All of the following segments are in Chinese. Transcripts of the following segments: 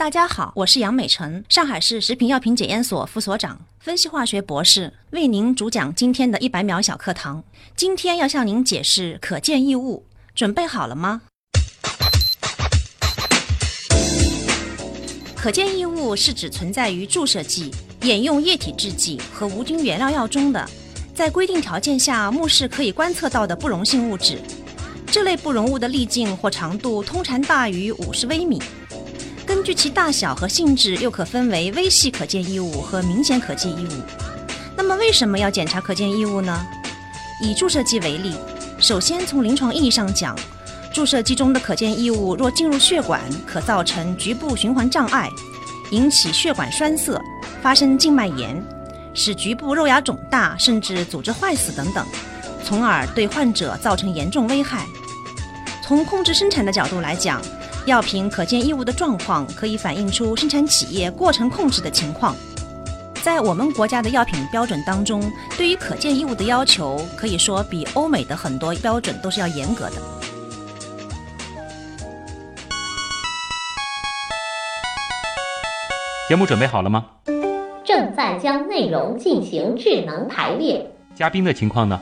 大家好，我是杨美辰，上海市食品药品检验所副所长，分析化学博士，为您主讲今天的一百秒小课堂。今天要向您解释可见异物，准备好了吗？可见异物是指存在于注射剂、眼用液体制剂和无菌原料药中的，在规定条件下目视可以观测到的不溶性物质。这类不溶物的粒径或长度通常大于五十微米。根据其大小和性质，又可分为微细可见异物和明显可见异物。那么，为什么要检查可见异物呢？以注射剂为例，首先从临床意义上讲，注射剂中的可见异物若进入血管，可造成局部循环障碍，引起血管栓塞，发生静脉炎，使局部肉芽肿大，甚至组织坏死等等，从而对患者造成严重危害。从控制生产的角度来讲，药品可见异物的状况可以反映出生产企业过程控制的情况。在我们国家的药品标准当中，对于可见异物的要求，可以说比欧美的很多标准都是要严格的。节目准备好了吗？正在将内容进行智能排列。嘉宾的情况呢？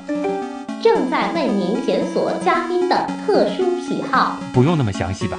正在为您检索嘉宾的特殊喜好。不用那么详细吧？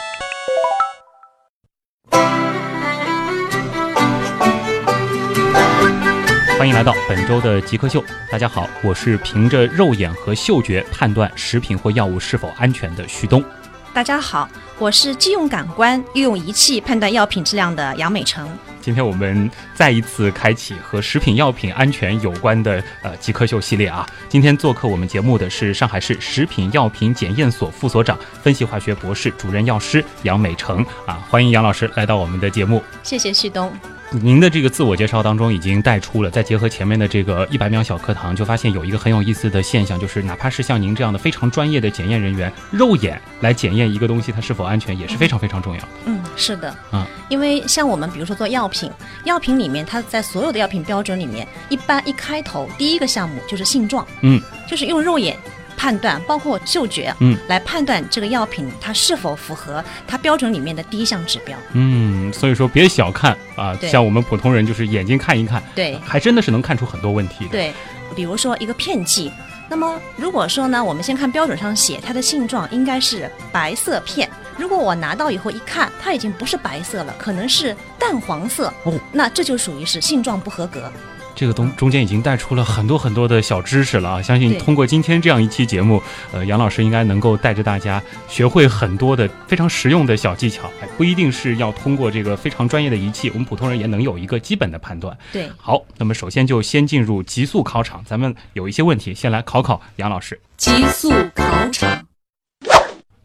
欢迎来到本周的极客秀。大家好，我是凭着肉眼和嗅觉判断食品或药物是否安全的旭东。大家好，我是既用感官又用仪器判断药品质量的杨美成。今天我们再一次开启和食品药品安全有关的呃极客秀系列啊。今天做客我们节目的是上海市食品药品检验所副所长、分析化学博士、主任药师杨美成啊，欢迎杨老师来到我们的节目。谢谢旭东。您的这个自我介绍当中已经带出了，再结合前面的这个一百秒小课堂，就发现有一个很有意思的现象，就是哪怕是像您这样的非常专业的检验人员，肉眼来检验一个东西它是否安全，也是非常非常重要。嗯，是的，啊，因为像我们比如说做药品，药品里面它在所有的药品标准里面，一般一开头第一个项目就是性状，嗯，就是用肉眼。判断包括嗅觉，嗯，来判断这个药品它是否符合它标准里面的第一项指标。嗯，所以说别小看啊，像我们普通人就是眼睛看一看，对，还真的是能看出很多问题的。对，比如说一个片剂，那么如果说呢，我们先看标准上写它的性状应该是白色片，如果我拿到以后一看，它已经不是白色了，可能是淡黄色，哦，那这就属于是性状不合格。这个东中间已经带出了很多很多的小知识了啊！相信通过今天这样一期节目，呃，杨老师应该能够带着大家学会很多的非常实用的小技巧。哎，不一定是要通过这个非常专业的仪器，我们普通人也能有一个基本的判断。对，好，那么首先就先进入极速考场，咱们有一些问题，先来考考杨老师。极速考场。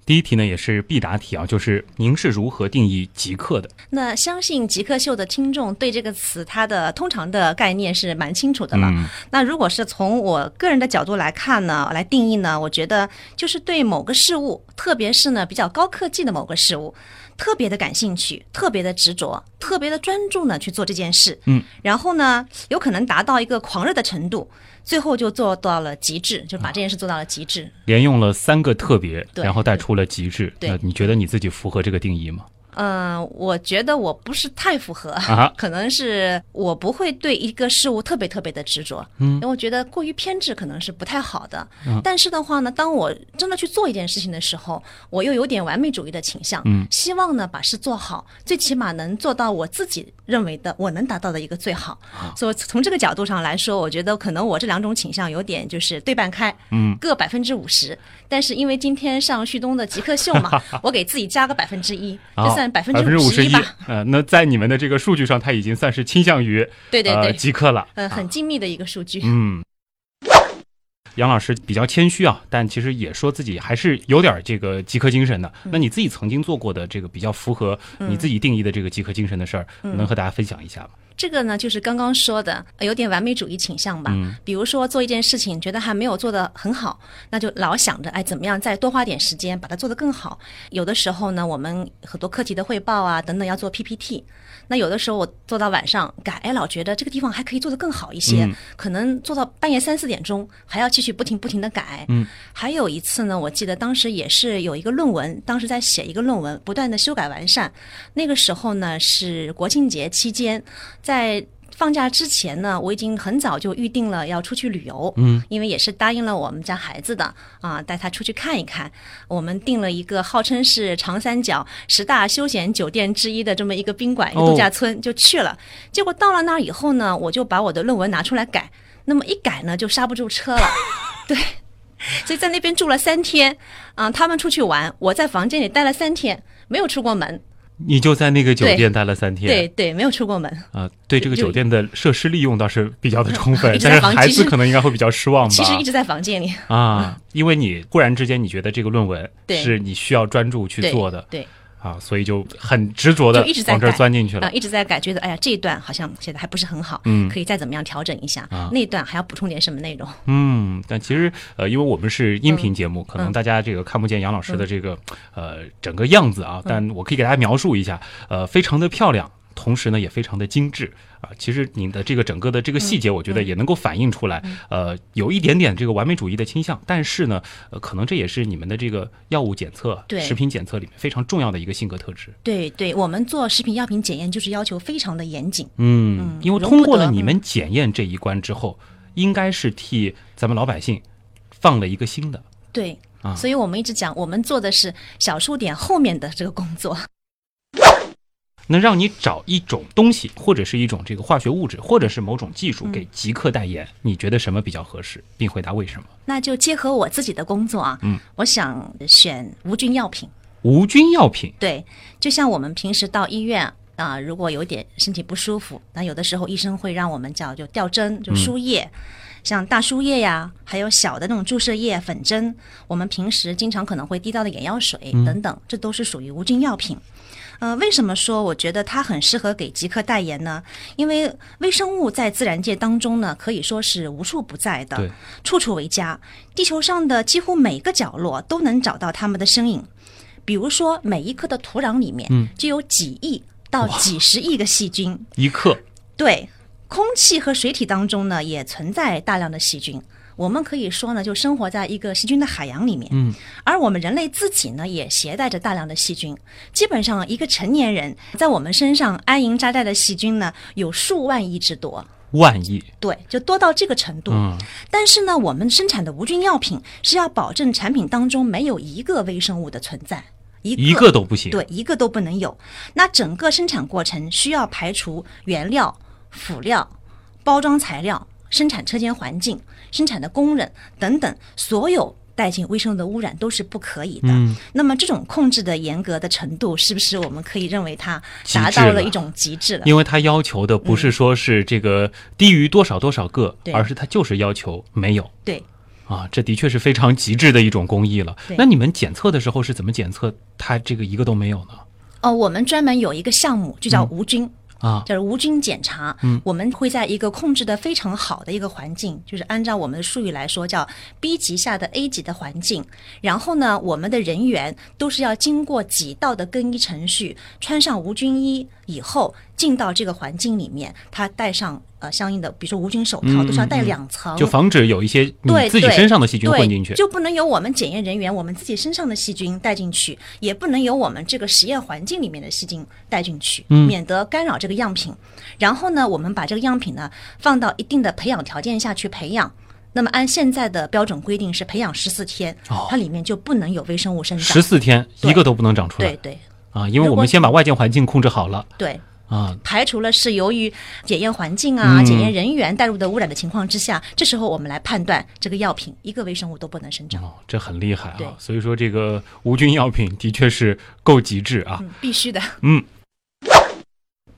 第一题呢，也是必答题啊，就是您是如何定义极客的？那相信极客秀的听众对这个词它的通常的概念是蛮清楚的了。嗯、那如果是从我个人的角度来看呢，来定义呢，我觉得就是对某个事物，特别是呢比较高科技的某个事物，特别的感兴趣，特别的执着，特别的专注呢去做这件事。嗯，然后呢，有可能达到一个狂热的程度。最后就做到了极致，就把这件事做到了极致。连用了三个特别，对然后带出了极致。对那你觉得你自己符合这个定义吗？嗯，我觉得我不是太符合，啊 可能是我不会对一个事物特别特别的执着，嗯。因为我觉得过于偏执可能是不太好的。嗯。但是的话呢，当我真的去做一件事情的时候，我又有点完美主义的倾向，嗯。希望呢把事做好，最起码能做到我自己认为的我能达到的一个最好。啊。所以从这个角度上来说，我觉得可能我这两种倾向有点就是对半开，嗯，各百分之五十。但是因为今天上旭东的极客秀嘛，我给自己加个百分之一，就算百分百分之五十一。呃，那在你们的这个数据上，它已经算是倾向于呃 对对对，极客了。呃，很精密的一个数据。嗯。杨老师比较谦虚啊，但其实也说自己还是有点这个极客精神的。嗯那你自己曾经做过的这个比较符合你自己定义的这个极客精神的事儿，嗯能和大家分享一下吗？这个呢，就是刚刚说的，呃有点完美主义倾向吧。嗯比如说做一件事情，觉得还没有做得很好，那就老想着，哎，怎么样再多花点时间把它做得更好。有的时候呢，我们很多课题的汇报啊等等要做 PPT，那有的时候我做到晚上改，哎，老觉得这个地方还可以做得更好一些，嗯可能做到半夜三四点钟还要继续不停不停的改。嗯，还有一次呢，我记得当时也是有一个论文，当时在写一个论文，不断的修改完善。那个时候呢是国庆节期间，在放假之前呢，我已经很早就预定了要出去旅游，嗯，因为也是答应了我们家孩子的啊，带他出去看一看。我们订了一个号称是长三角十大休闲酒店之一的这么一个宾馆，一个哦度假村，就去了。结果到了那儿以后呢，我就把我的论文拿出来改，那么一改呢，就刹不住车了，对。所以在那边住了三天，啊、他们出去玩，我在房间里待了三天，没有出过门。你就在那个酒店待了三天，对对，没有出过门。啊，对这个酒店的设施利用倒是比较的充分但是孩子可能应该会比较失望吧。其实一直在房间里。啊，因为你 忽然之间你觉得这个论文是你需要专注去做的对，啊，所以就很执着的就一直在往这钻进去了。一直在改，觉得哎呀这一段好像写的还不是很好，嗯可以再怎么样调整一下。啊那一段还要补充点什么内容？嗯，但其实呃，因为我们是音频节目，可能嗯大家这个看不见杨老师的这个、呃整个样子嗯啊，但我可以给大家描述一下，呃，非常的漂亮。同时呢，也非常的精致啊。其实你的这个整个的这个细节，我觉得也能够反映出来，呃，有一点点这个完美主义的倾向。但是呢，呃，可能这也是你们的这个药物检测、对食品检测里面非常重要的一个性格特质。对对，我们做食品药品检验就是要求非常的严谨。嗯嗯，因为通过了你们检验这一关之后，应该是替咱们老百姓放了一个心的。对，啊所以我们一直讲，我们做的是小数点后面的这个工作。能让你找一种东西，或者是一种这个化学物质，或者是某种技术给极客代言，你觉得什么比较合适，并回答为什么？那就结合我自己的工作啊，嗯，我想选无菌药品。无菌药品，对，就像我们平时到医院啊、如果有点身体不舒服，那有的时候医生会让我们叫就吊针，就输液。像大输液呀，还有小的那种注射液、粉针，我们平时经常可能会滴到的眼药水等等，这都是属于无菌药品。呃，为什么说我觉得它很适合给极客代言呢？因为微生物在自然界当中呢，可以说是无处不在的，处处为家。地球上的几乎每个角落都能找到它们的身影。比如说，每一颗的土壤里面嗯就有几亿到几十亿个细菌。一克，对，空气和水体当中呢，也存在大量的细菌。我们可以说呢，就生活在一个细菌的海洋里面。嗯，而我们人类自己呢，也携带着大量的细菌。基本上，一个成年人在我们身上安营扎寨的细菌呢，有数万亿之多。万亿，对，就多到这个程度。嗯，但是呢，我们生产的无菌药品是要保证产品当中没有一个微生物的存在，一个一个都不行。对，一个都不能有。那整个生产过程需要排除原料、辅料、包装材料、生产车间环境、生产的工人等等，所有带进微生物的污染都是不可以的。嗯那么这种控制的严格的程度，是不是我们可以认为它达到了一种极致了？因为它要求的不是说是这个低于多少多少个，对而是它就是要求没有对。啊，这的确是非常极致的一种工艺了。那你们检测的时候是怎么检测它这个一个都没有呢？哦，我们专门有一个项目，就叫无菌。啊，就是无菌检查，嗯，我们会在一个控制的非常好的一个环境，就是按照我们的术语来说叫 B 级下的 A 级的环境。然后呢，我们的人员都是要经过几道的更衣程序，穿上无菌衣以后进到这个环境里面，他戴上呃相应的，比如说无菌手套，嗯都是要戴两层，就防止有一些你自己身上的细菌混进去。就不能有我们检验人员我们自己身上的细菌带进去，也不能有我们这个实验环境里面的细菌带进去，嗯。免得干扰这个样品。然后呢，我们把这个样品呢放到一定的培养条件下去培养。那么按现在的标准规定是培养十四天，哦。它里面就不能有微生物生长。十。四天一个都不能长出来。对对。啊，因为我们先把外界环境控制好了。对，啊。排除了是由于检验环境啊、嗯检验人员带入的污染的情况之下，这时候我们来判断这个药品一个微生物都不能生长。哦，这很厉害啊！所以说，这个无菌药品的确是够极致啊。嗯，必须的。嗯，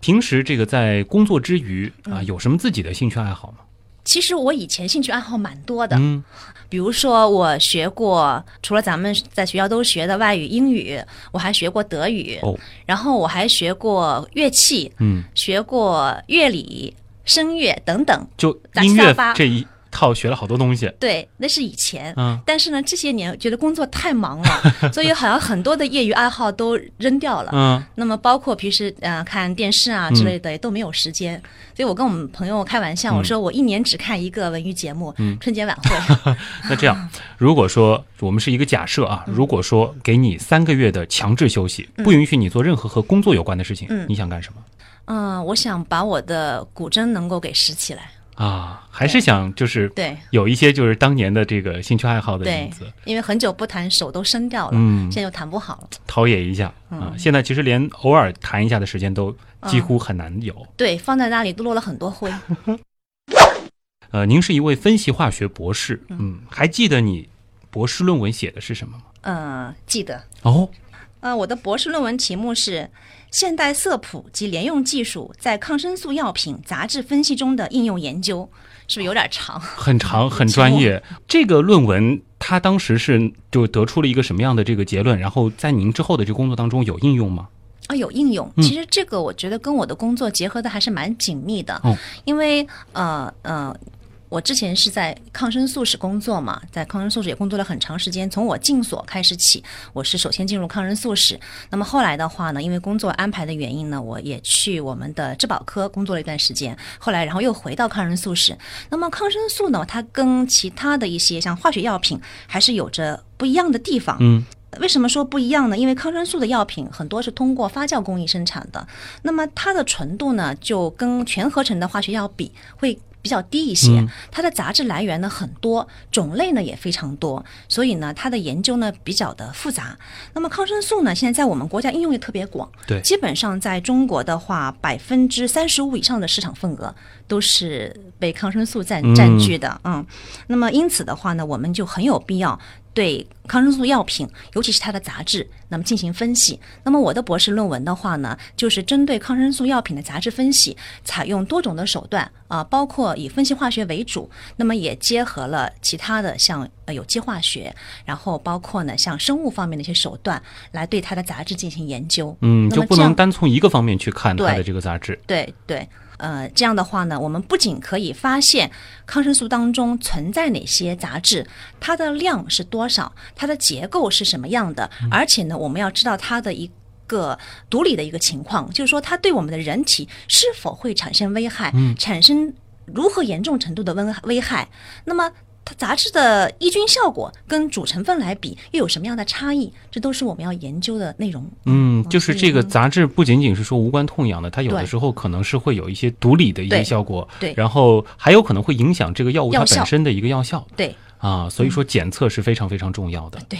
平时这个在工作之余啊，嗯有什么自己的兴趣爱好吗？其实我以前兴趣爱好蛮多的，嗯。比如说我学过，除了咱们在学校都学的外语英语，我还学过德语，哦。然后我还学过乐器，嗯，学过乐理、声乐等等。就音乐这一套学了好多东西。对，那是以前。嗯但是呢，这些年觉得工作太忙了，所以好像很多的业余爱好都扔掉了。嗯那么包括平时呃看电视啊之类的也都没有时间，所以我跟我们朋友开玩笑，我说我一年只看一个文娱节目，春节晚会。那这样，如果说我们是一个假设啊，如果说给你三个月的强制休息，不允许你做任何和工作有关的事情，嗯你想干什么嗯，我想把我的古筝能够给拾起来。啊？还是想就是对有一些就是当年的这个兴趣爱好的影子，，因为很久不弹，手都生掉了，嗯现在又弹不好了。陶冶一下啊。现在其实连偶尔弹一下的时间都几乎很难有。对，放在那里都落了很多灰。呃，您是一位分析化学博士，嗯，还记得你博士论文写的是什么吗？呃，记得，哦，呃，我的博士论文题目是现代色谱及联用技术在抗生素药品杂质分析中的应用研究，是不是有点长？很长，很专业。这个论文，它当时是就得出了一个什么样的这个结论？然后在您之后的这个工作当中有应用吗？啊，有应用。嗯其实这个我觉得跟我的工作结合的还是蛮紧密的，哦因为呃呃。我之前是在抗生素室工作嘛，在抗生素室也工作了很长时间。从我进所开始起，我是首先进入抗生素室。那么后来的话呢，因为工作安排的原因呢，我也去我们的质保科工作了一段时间。后来，然后又回到抗生素室。那么抗生素呢，它跟其他的一些像化学药品还是有着不一样的地方。嗯，为什么说不一样呢？因为抗生素的药品很多是通过发酵工艺生产的，那么它的纯度呢，就跟全合成的化学药比会。比较低一些，它的杂质来源呢很多，种类呢也非常多，所以呢它的研究呢比较的复杂。那么抗生素呢，现在在我们国家应用也特别广，对。基本上在中国的话，百分之三十五以上的市场份额都是被抗生素占占据的，嗯。那么因此的话呢，我们就很有必要对抗生素药品，尤其是它的杂质，那么进行分析。那么我的博士论文的话呢，就是针对抗生素药品的杂质分析，采用多种的手段啊、包括以分析化学为主，那么也结合了其他的像呃有机化学，然后包括呢像生物方面的一些手段，来对它的杂质进行研究。嗯，就不能单从一个方面去看它的这个杂质。对对，呃，这样的话呢，我们不仅可以发现抗生素当中存在哪些杂质，它的量是多少，它的结构是什么样的，而且呢，我们要知道它的一个毒理的一个情况，就是说它对我们的人体是否会产生危害，产生如何严重程度的危危害，那么。它杂质的抑菌效果跟主成分来比又有什么样的差异？这都是我们要研究的内容。嗯，就是这个嗯杂质不仅仅是说无关痛痒的，它有的时候可能是会有一些毒理的一些效果，对然后还有可能会影响这个药物它本身的一个药效对啊，所以说检测是非常非常重要的。对，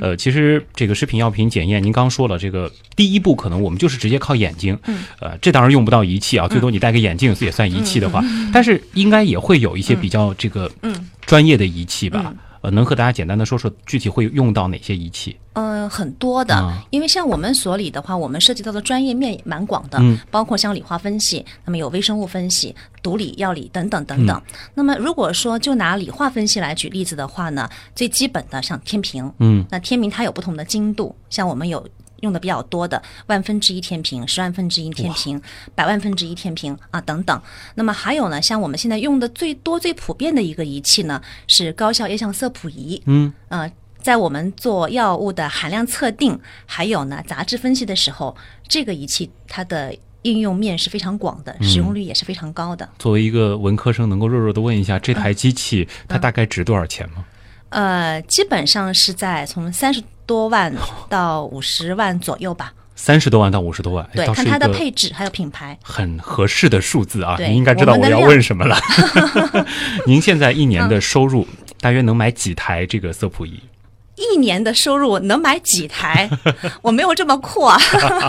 呃，其实这个食品药品检验，您刚刚说了，这个第一步可能我们就是直接靠眼睛，嗯，呃，这当然用不到仪器啊，最多你戴个眼镜也算仪器的话，但是应该也会有一些比较这个嗯。专业的仪器吧嗯？呃，能和大家简单的说说具体会用到哪些仪器？嗯，很多的，啊因为像我们所里的话，我们涉及到的专业面也蛮广的，嗯包括像理化分析，那么有微生物分析、毒理、药理等等等等。那么如果说就拿理化分析来举例子的话呢，最基本的像天平，嗯，那天平它有不同的精度，像我们有。用的比较多的万分之一天平、十万分之一天平、百万分之一天平啊等等。那么还有呢，像我们现在用的最多、最普遍的一个仪器呢，是高效液相色谱仪。嗯，呃，在我们做药物的含量测定，还有呢杂质分析的时候，这个仪器它的应用面是非常广的，使用率也是非常高的。作为一个文科生，能够弱弱的问一下，这台机器嗯它大概值多少钱吗？呃，基本上是在从三十多万到五十万左右吧。三十多万到五十多万，哎对，看它的配置还有品牌。很合适的数字啊！对您应该知道我要问什么了。您现在一年的收入大约能买几台这个色谱仪？一年的收入能买几台？我没有这么阔啊。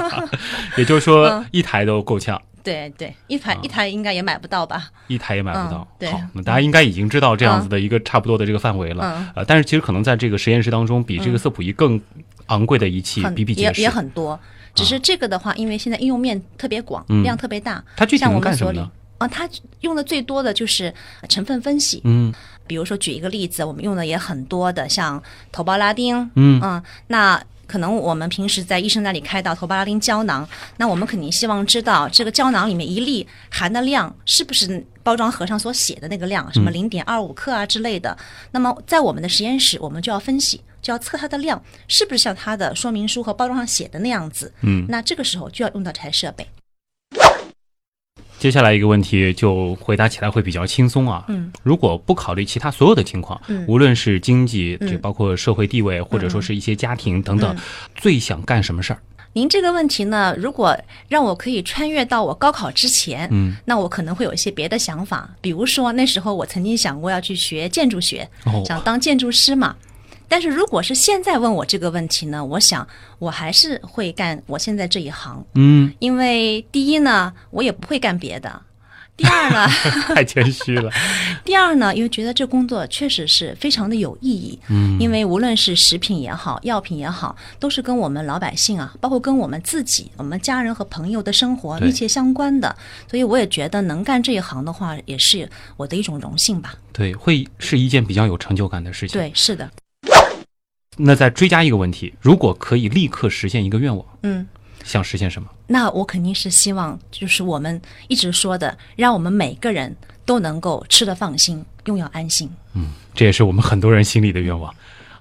也就是说嗯一台都够呛，对对，一台、一台应该也买不到吧？一台也买不到嗯。对好，那大家应该已经知道这样子的一个差不多的这个范围了。嗯呃，但是其实可能在这个实验室当中，比这个色谱仪更昂贵的仪器比比皆是。也也很多。只是这个的话，因为现在应用面特别广，嗯量特别大。它具体能干什么呢？啊，它用的最多的就是成分分析。嗯比如说举一个例子，我们用的也很多的，像头孢拉丁，嗯嗯那可能我们平时在医生那里开到头孢拉林胶囊，那我们肯定希望知道这个胶囊里面一粒含的量是不是包装盒上所写的那个量，什么零点二五克啊之类的。那么在我们的实验室，我们就要分析，就要测它的量是不是像它的说明书和包装上写的那样子。嗯。那这个时候就要用到这台设备。接下来一个问题就回答起来会比较轻松啊。嗯，如果不考虑其他所有的情况，嗯。无论是经济，嗯。包括社会地位，或者说是一些家庭等等，嗯。最想干什么事儿？您这个问题呢，如果让我可以穿越到我高考之前，嗯，那我可能会有一些别的想法，比如说那时候我曾经想过要去学建筑学，哦，想当建筑师嘛。但是如果是现在问我这个问题呢，我想我还是会干我现在这一行，嗯，因为第一呢，我也不会干别的。第二呢，太谦虚了。第二呢，因为觉得这工作确实是非常的有意义，嗯，因为无论是食品也好，药品也好，都是跟我们老百姓啊，包括跟我们自己、我们家人和朋友的生活密切相关的，所以我也觉得能干这一行的话，也是我的一种荣幸吧。对，会是一件比较有成就感的事情。，对，是的，那再追加一个问题，如果可以立刻实现一个愿望，嗯。想实现什么？那我肯定是希望，就是我们一直说的，让我们每个人都能够吃得放心，用药安心。嗯这也是我们很多人心里的愿望。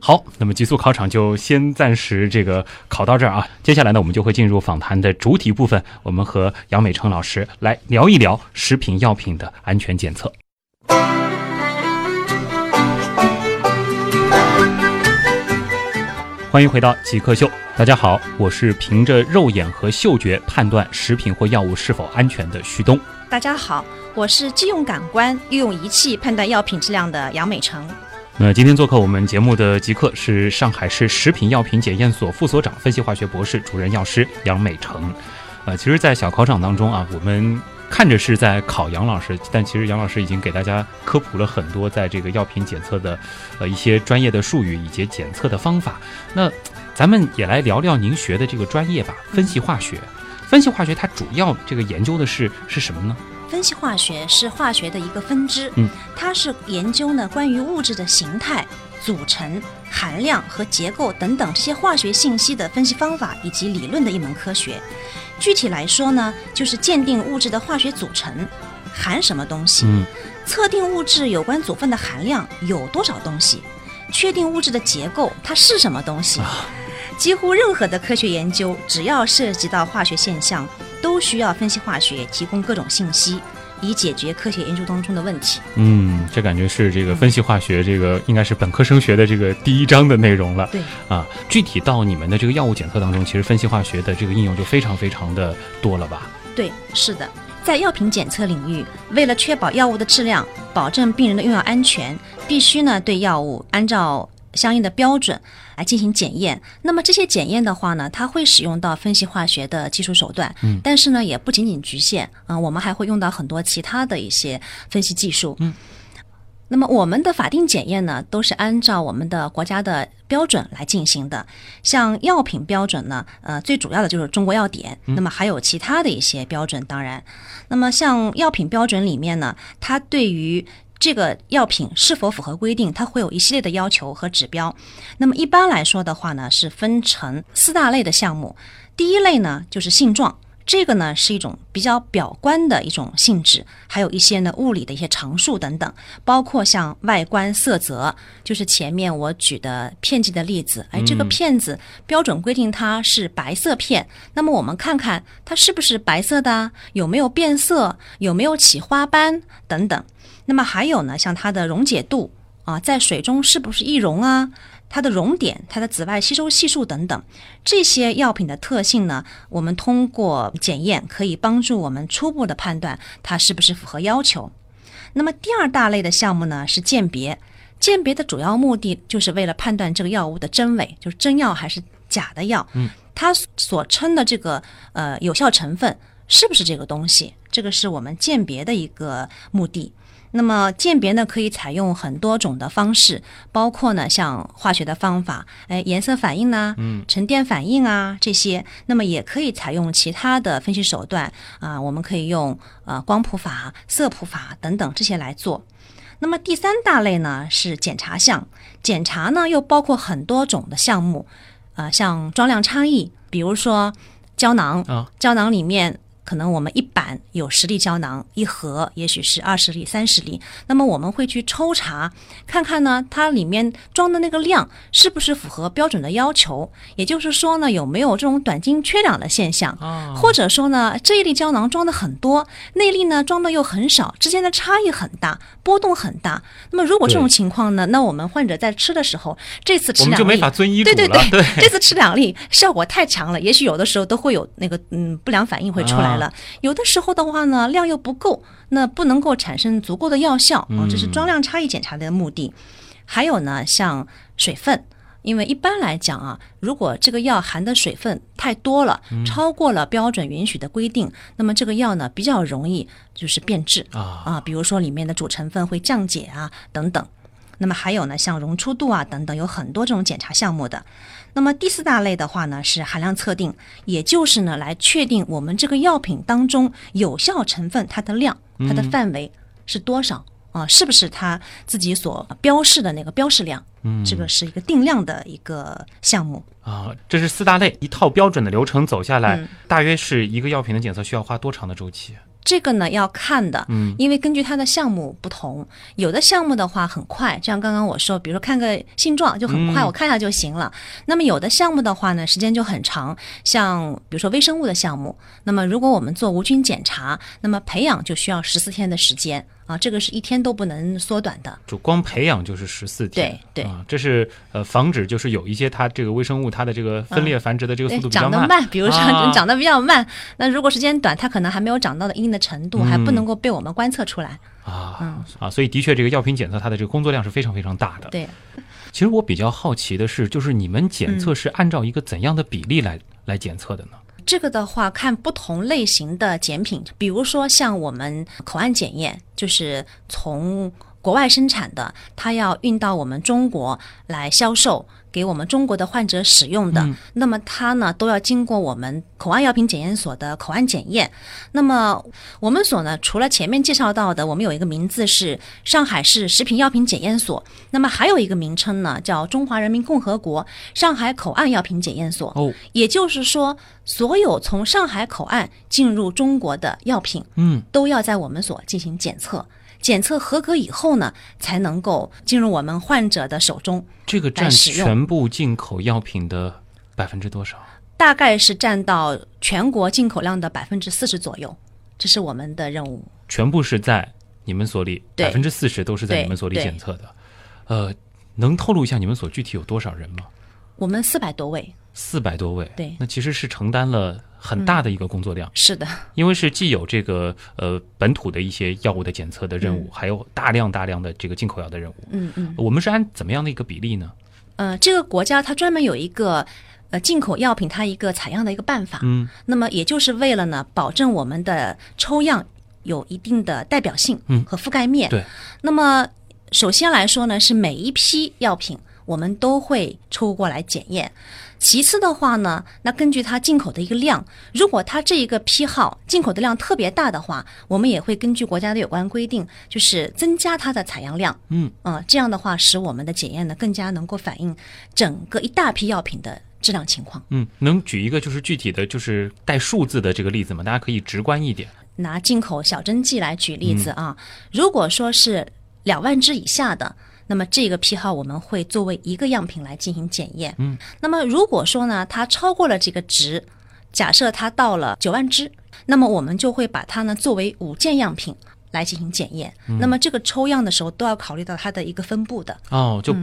好，那么极速考场就先暂时这个考到这儿啊。接下来呢，我们就会进入访谈的主体部分，我们和杨美成老师来聊一聊食品药品的安全检测。欢迎回到极客秀，大家好，我是凭着肉眼和嗅觉判断食品或药物是否安全的旭东。大家好，我是既用感官又用仪器判断药品质量的杨美成。那今天做客我们节目的极客是上海市食品药品检验所副所长、分析化学博士、主任药师杨美成。呃，其实，在小考场当中啊，我们看着是在考杨老师，但其实杨老师已经给大家科普了很多在这个药品检测的呃一些专业的术语以及检测的方法。那咱们也来聊聊您学的这个专业吧，分析化学。分析化学它主要这个研究的是是什么呢？分析化学是化学的一个分支，嗯，它是研究呢关于物质的形态、组成、含量和结构等等这些化学信息的分析方法以及理论的一门科学。具体来说呢，就是鉴定物质的化学组成含什么东西，嗯测定物质有关组分的含量有多少东西，确定物质的结构它是什么东西。几乎任何的科学研究，只要涉及到化学现象，都需要分析化学提供各种信息，以解决科学研究当中的问题。嗯，这感觉是这个分析化学这个应该是本科生学的这个第一章的内容了。对，啊，具体到你们的这个药物检测当中，其实分析化学的这个应用就非常非常的多了吧？对，是的，在药品检测领域，为了确保药物的质量，保证病人的用药安全，必须呢对药物按照相应的标准来进行检验。那么这些检验的话呢，它会使用到分析化学的技术手段，嗯但是呢也不仅仅局限，嗯、我们还会用到很多其他的一些分析技术，嗯。那么我们的法定检验呢，都是按照我们的国家的标准来进行的。像药品标准呢，呃，最主要的就是中国药典，那么还有其他的一些标准，当然，那么像药品标准里面呢，它对于这个药品是否符合规定，它会有一系列的要求和指标。那么一般来说的话呢，是分成四大类的项目。第一类呢就是性状，这个呢是一种比较表观的一种性质，还有一些呢物理的一些常数等等，包括像外观色泽，就是前面我举的片剂的例子，哎，这个片子标准规定它是白色片，那么我们看看它是不是白色的啊，有没有变色，有没有起花斑等等。那么还有呢，像它的溶解度啊，在水中是不是易溶啊？它的熔点、它的紫外吸收系数等等，这些药品的特性呢，我们通过检验可以帮助我们初步的判断它是不是符合要求。那么第二大类的项目呢是鉴别，鉴别的主要目的就是为了判断这个药物的真伪，就是真药还是假的药。嗯，它所称的这个呃有效成分是不是这个东西，这个是我们鉴别的一个目的。那么鉴别呢，可以采用很多种的方式，包括呢像化学的方法，哎，颜色反应呢，嗯，沉淀反应啊这些。那么也可以采用其他的分析手段啊，我们可以用呃光谱法、色谱法等等这些来做。那么第三大类呢是检查项，检查呢又包括很多种的项目，啊，像装量差异，比如说胶囊啊，胶囊里面。可能我们一板有十粒胶囊，一盒也许是二十粒、三十粒。那么我们会去抽查，看看呢，它里面装的那个量是不是符合标准的要求？也就是说呢，有没有这种短斤缺两的现象？或者说呢，这一粒胶囊装的很多，那粒呢装的又很少，之间的差异很大，波动很大。那么如果这种情况呢，那我们患者在吃的时候，这次吃两粒就没法遵医嘱对对对，这次吃两粒效果太强了，也许有的时候都会有那个嗯不良反应会出来。了，有的时候的话呢，量又不够，那不能够产生足够的药效啊，这是装量差异检查的目的。还有呢，像水分，因为一般来讲啊，如果这个药含的水分太多了，超过了标准允许的规定，那么这个药呢比较容易就是变质。啊。啊，比如说里面的主成分会降解啊等等。那么还有呢，像溶出度啊等等，有很多这种检查项目的。那么第四大类的话呢，是含量测定，也就是呢来确定我们这个药品当中有效成分它的量、它的范围是多少啊？是不是它自己所标示的那个标示量？嗯，这个是一个定量的一个项目啊。这是四大类一套标准的流程走下来，大约是一个药品的检测需要花多长的周期？这个呢要看的，嗯，因为根据它的项目不同，有的项目的话很快，就像刚刚我说，比如说看个性状就很快，我看一下就行了。那么有的项目的话呢，时间就很长，像比如说微生物的项目，那么如果我们做无菌检查，那么培养就需要十四天的时间。啊，这个是一天都不能缩短的，就光培养就是十四天。对对，啊，这是呃防止就是有一些它这个微生物它的这个分裂繁殖的这个速度比较慢，长得慢，比如说长得比较慢，那如果时间短，它可能还没有长到的一定的程度，还不能够被我们观测出来。啊，嗯啊，所以的确这个药品检测它的这个工作量是非常非常大的。对，其实我比较好奇的是，就是你们检测是按照一个怎样的比例来来检测的呢？这个的话，看不同类型的检品，比如说像我们口岸检验，就是从国外生产的，它要运到我们中国来销售。给我们中国的患者使用的，那么它呢都要经过我们口岸药品检验所的口岸检验。那么我们所呢，除了前面介绍到的，我们有一个名字是上海市食品药品检验所，那么还有一个名称呢叫中华人民共和国上海口岸药品检验所。哦，也就是说，所有从上海口岸进入中国的药品，嗯，都要在我们所进行检测。检测合格以后呢，才能够进入我们患者的手中。这个占全部进口药品的百分之多少？大概是占到全国进口量的百分之四十左右。这是我们的任务。全部是在你们所里，百分之四十都是在你们所里检测的。呃，能透露一下你们所具体有多少人吗？我们四百多位。四百多位，对，那其实是承担了很大的一个工作量。是的，因为是既有这个呃本土的一些药物的检测的任务，还有大量大量的这个进口药的任务。嗯嗯，我们是按怎么样的一个比例呢？呃，这个国家它专门有一个呃进口药品它一个采样的一个办法。嗯，那么也就是为了呢，保证我们的抽样有一定的代表性和覆盖面。对。那么首先来说呢，是每一批药品我们都会抽过来检验。其次的话呢，那根据它进口的一个量，如果它这一个批号进口的量特别大的话，我们也会根据国家的有关规定，就是增加它的采样量。嗯，啊，这样的话使我们的检验呢更加能够反映整个一大批药品的质量情况。嗯，能举一个就是具体的就是带数字的这个例子吗？大家可以直观一点。拿进口小针剂来举例子啊，如果说是两万支以下的。那么这个批号我们会作为一个样品来进行检验。嗯，那么如果说呢，它超过了这个值，假设它到了九万只，那么我们就会把它呢作为五件样品来进行检验。那么这个抽样的时候都要考虑到它的一个分布的。哦，就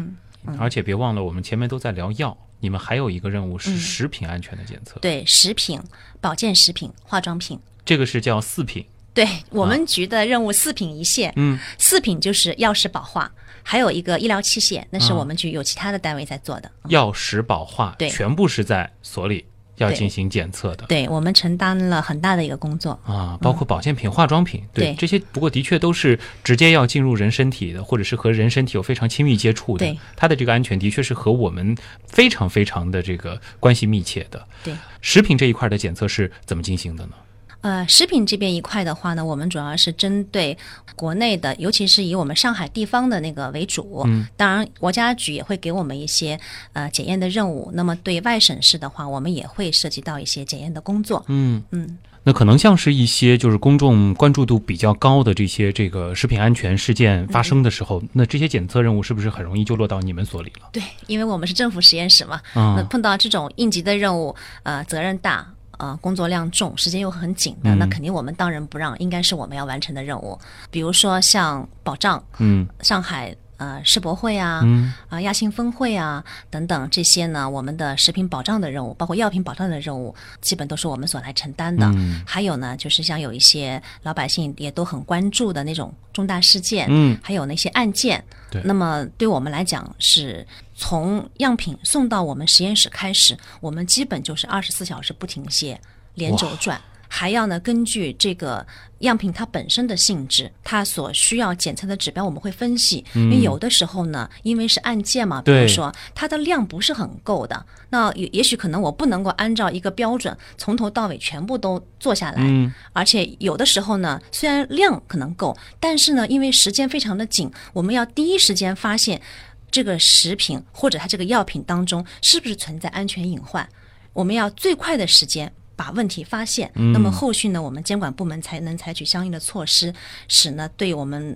而且别忘了，我们前面都在聊药，你们还有一个任务是食品安全的检测。对，食品、保健食品、化妆品，这个是叫四品。对我们局的任务四品一线。嗯，四品就是药食保化。还有一个医疗器械，那是我们局有其他的单位在做的。药食保化，对，全部是在所里要进行检测的。对我们承担了很大的一个工作。啊，包括保健品、化妆品，对对这些，不过的确都是直接要进入人身体的，或者是和人身体有非常亲密接触的。对，它的这个安全的确是和我们非常非常的这个关系密切的。对，食品这一块的检测是怎么进行的呢？呃，食品这边一块的话呢，我们主要是针对国内的，尤其是以我们上海地方的那个为主。嗯，当然，国家局也会给我们一些呃检验的任务。那么对外省市的话，我们也会涉及到一些检验的工作。嗯嗯，那可能像是一些就是公众关注度比较高的这些这个食品安全事件发生的时候，那这些检测任务是不是很容易就落到你们所里了？对，因为我们是政府实验室嘛，那啊、碰到这种应急的任务，呃，责任大。呃，工作量重，时间又很紧的，嗯那肯定我们当仁不让，应该是我们要完成的任务。比如说像保障，嗯上海呃世博会啊，嗯啊亚信峰会啊等等这些呢，我们的食品保障的任务，包括药品保障的任务，基本都是我们所来承担的。嗯还有呢，就是像有一些老百姓也都很关注的那种重大事件，嗯还有那些案件。对那么对我们来讲，是从样品送到我们实验室开始，我们基本就是二十四小时不停歇，连轴转。还要呢，根据这个样品它本身的性质，它所需要检测的指标，我们会分析。因为有的时候呢，因为是案件嘛，比如说它的量不是很够的，那也也许可能我不能够按照一个标准从头到尾全部都做下来。嗯而且有的时候呢，虽然量可能够，但是呢，因为时间非常的紧，我们要第一时间发现这个食品或者它这个药品当中是不是存在安全隐患，我们要最快的时间。把问题发现，那么后续呢，我们监管部门才能采取相应的措施，使呢对我们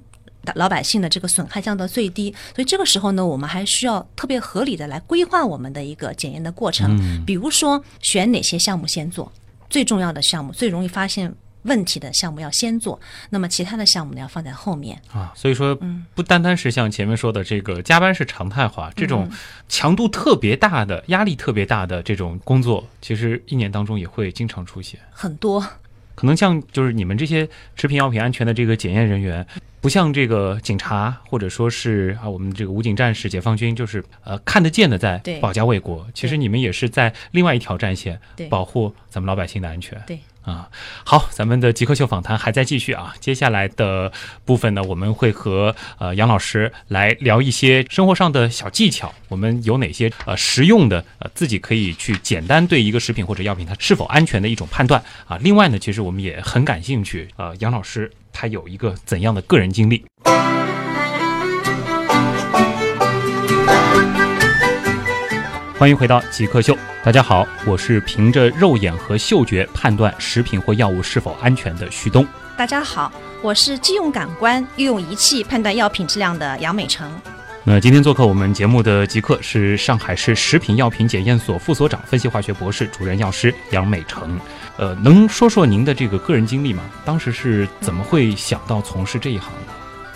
老百姓的这个损害降到最低。所以这个时候呢，我们还需要特别合理的来规划我们的一个检验的过程，比如说选哪些项目先做，最重要的项目、最容易发现问题的项目要先做，那么其他的项目呢要放在后面。啊，所以说不单单是像前面说的这个加班是常态化，这嗯种强度特别大的、压力特别大的这种工作，其实一年当中也会经常出现。很多，可能像就是你们这些食品药品安全的这个检验人员，不像这个警察或者说是啊我们这个武警战士、解放军，就是呃看得见的在保家卫国。其实你们也是在另外一条战线对保护咱们老百姓的安全。对。啊，好，咱们的极客秀访谈还在继续啊。接下来的部分呢，我们会和呃杨老师来聊一些生活上的小技巧。我们有哪些呃实用的呃自己可以去简单对一个食品或者药品它是否安全的一种判断啊？另外呢，其实我们也很感兴趣，呃，杨老师他有一个怎样的个人经历？欢迎回到极客秀，大家好，我是凭着肉眼和嗅觉判断食品或药物是否安全的旭东。大家好，我是既用感官又用仪器判断药品质量的杨美成。那今天做客我们节目的极客是上海市食品药品检验所副所长、分析化学博士、主任药师杨美成。呃，能说说您的这个个人经历吗？当时是怎么会想到从事这一行的？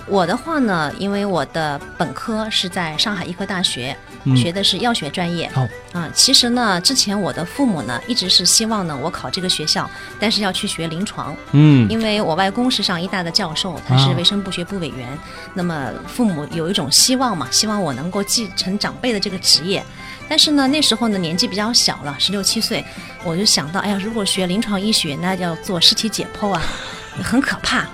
我的话呢，因为我的本科是在上海医科大学，嗯学的是药学专业。哦，啊、其实呢，之前我的父母呢一直是希望呢我考这个学校，但是要去学临床，嗯因为我外公是上医大的教授，他是啊卫生部学部委员。那么父母有一种希望嘛，希望我能够继承长辈的这个职业。但是呢，那时候呢年纪比较小了，十六七岁，我就想到，哎呀，如果学临床医学，那要做尸体解剖啊，很可怕。